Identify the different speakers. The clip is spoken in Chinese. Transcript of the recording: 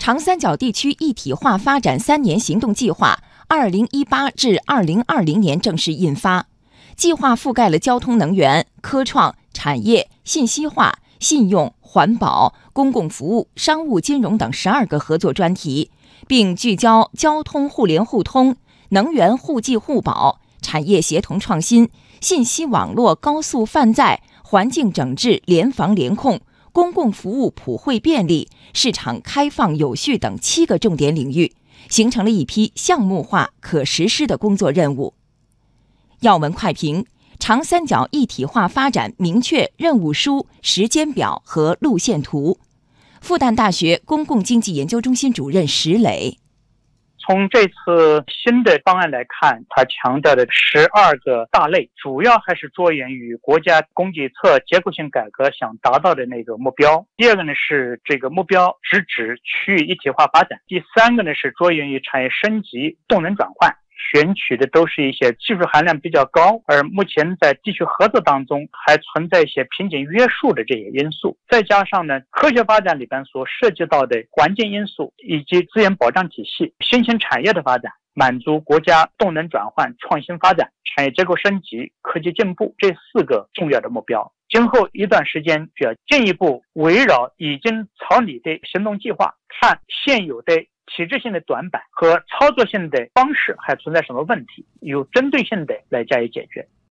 Speaker 1: 长三角地区一体化发展三年行动计划（二零一八至二零二零年）正式印发。计划覆盖了交通、能源、科创、产业、信息化、信用、环保、公共服务、商务、金融等十二个合作专题，并聚焦交通互联互通、能源互济互保、产业协同创新、信息网络高速泛在、环境整治联防联控。公共服务普惠便利、市场开放有序等七个重点领域，形成了一批项目化可实施的工作任务。要闻快评：长三角一体化发展明确任务书、时间表和路线图。复旦大学公共经济研究中心主任石磊。
Speaker 2: 从这次新的方案来看，它强调的十二个大类，主要还是着眼于国家供给侧结构性改革想达到的那个目标。第二个呢是这个目标直指区域一体化发展。第三个呢是着眼于产业升级、动能转换。选取的都是一些技术含量比较高，而目前在地区合作当中还存在一些瓶颈约束的这些因素，再加上呢，科学发展里边所涉及到的环境因素以及资源保障体系、新兴产业的发展，满足国家动能转换、创新发展、产业结构升级、科技进步这四个重要的目标。今后一段时间，需要进一步围绕已经草拟的行动计划，看现有的。旗帜性的短板和操作性的方式还存在什么问题？有针对性的来加以解决。